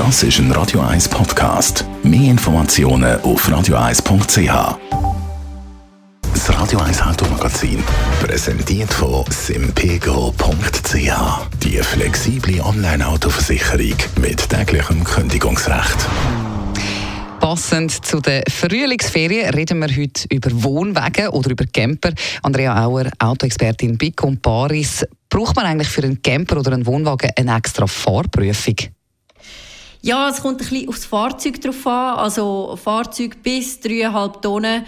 Das ist ein Radio 1 Podcast. Mehr Informationen auf radio1.ch. Das Radio 1 Automagazin, präsentiert von simpego.ch. Die flexible Online-Autoversicherung mit täglichem Kündigungsrecht. Passend zu den Frühlingsferien reden wir heute über Wohnwagen oder über Camper. Andrea Auer, Autoexpertin bei Comparis. Braucht man eigentlich für einen Camper oder einen Wohnwagen eine extra Fahrprüfung? Ja, es kommt ein bisschen aufs Fahrzeug drauf an. Also Fahrzeug bis 3,5 Tonnen,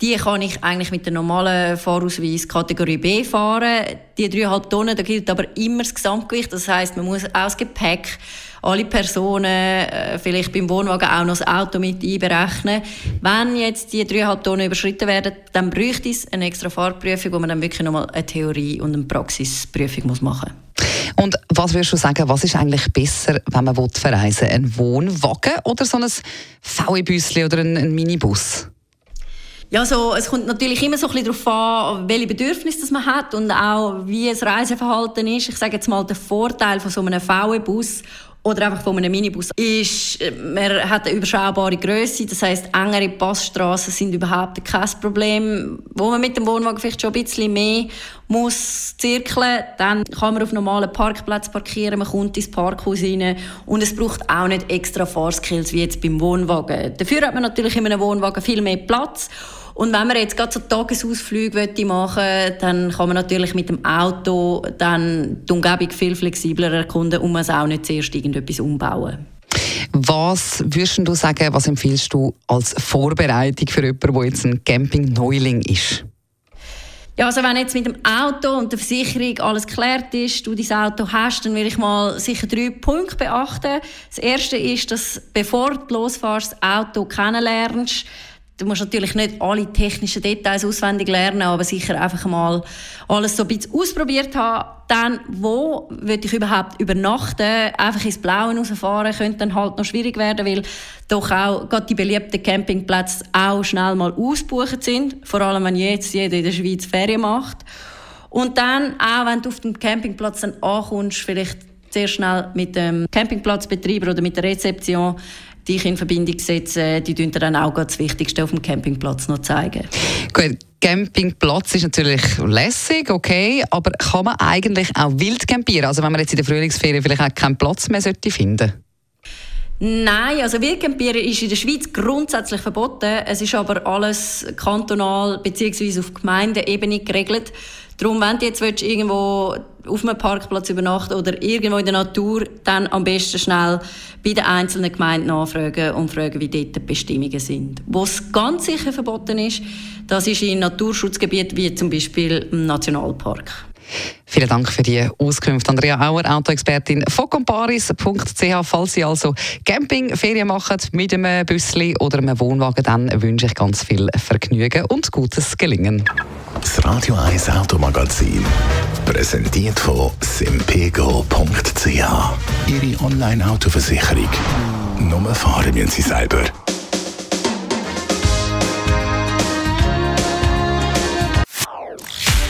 die kann ich eigentlich mit der normalen Fahrausweis Kategorie B fahren. Die 3,5 Tonnen, da gilt aber immer das Gesamtgewicht. Das heißt, man muss das Gepäck, alle Personen, äh, vielleicht beim Wohnwagen auch noch das Auto mit einberechnen. Wenn jetzt die 3,5 Tonnen überschritten werden, dann bräuchte es eine extra Fahrprüfung, wo man dann wirklich nochmal eine Theorie- und eine Praxisprüfung machen muss. Und was würdest du sagen, was ist eigentlich besser, wenn man verreisen will? Ein Wohnwagen oder so ein VW-Büsschen oder ein, ein Minibus? Ja, so, es kommt natürlich immer so ein bisschen darauf an, welche Bedürfnisse man hat und auch wie das Reiseverhalten ist. Ich sage jetzt mal, der Vorteil von so einem VW-Bus oder einfach von einem Minibus ist, man hat eine überschaubare Größe, das heißt engere Passstraßen sind überhaupt kein Problem. Wo man mit dem Wohnwagen vielleicht schon ein bisschen mehr muss zirkeln, dann kann man auf normalen Parkplätzen parkieren, man kommt ins Parkhaus rein und es braucht auch nicht extra Fahrskills wie jetzt beim Wohnwagen. Dafür hat man natürlich in einem Wohnwagen viel mehr Platz und wenn man jetzt gerade so Tagesausflüge machen möchte, dann kann man natürlich mit dem Auto dann die Umgebung viel flexibler erkunden und man muss auch nicht zuerst irgendetwas umbauen. Was würdest du sagen, was empfiehlst du als Vorbereitung für jemanden, der jetzt ein Camping-Neuling ist? Ja, also wenn jetzt mit dem Auto und der Versicherung alles geklärt ist, du dein Auto hast, dann will ich mal sicher drei Punkte beachten. Das erste ist, dass bevor du losfährst, das Auto kennenlernst, Du musst natürlich nicht alle technischen Details auswendig lernen, aber sicher einfach mal alles so ein bisschen ausprobiert haben. Dann, wo würde ich überhaupt übernachten? Einfach ins Blaue rausfahren könnte dann halt noch schwierig werden, weil doch auch gerade die beliebten Campingplätze auch schnell mal ausgebucht sind. Vor allem, wenn jetzt jeder in der Schweiz Ferien macht. Und dann, auch wenn du auf dem Campingplatz dann ankommst, vielleicht sehr schnell mit dem Campingplatzbetreiber oder mit der Rezeption dich in Verbindung setzen, die dir dann auch das Wichtigste auf dem Campingplatz noch zeigen. Gut. Campingplatz ist natürlich lässig, okay, aber kann man eigentlich auch wild campieren? Also wenn man jetzt in der Frühlingsferien vielleicht auch keinen Platz mehr sollte finden Nein, also Wildcampieren ist in der Schweiz grundsätzlich verboten. Es ist aber alles kantonal bzw. auf Gemeindeebene geregelt. Darum, wenn du jetzt willst, irgendwo auf einem Parkplatz übernachten oder irgendwo in der Natur, dann am besten schnell bei den einzelnen Gemeinden nachfragen und fragen, wie dort die Bestimmungen sind. Wo es ganz sicher verboten ist, das ist in Naturschutzgebieten wie zum Beispiel im Nationalpark. Vielen Dank für die Auskunft. Andrea Auer, Autoexpertin von comparis.ch. Falls Sie also Campingferien machen mit einem Büssli oder einem Wohnwagen, dann wünsche ich ganz viel Vergnügen und gutes Gelingen. Das Radio 1 Automagazin, präsentiert von simpego.ch. Ihre Online-Autoversicherung. Nur fahren müssen Sie selber.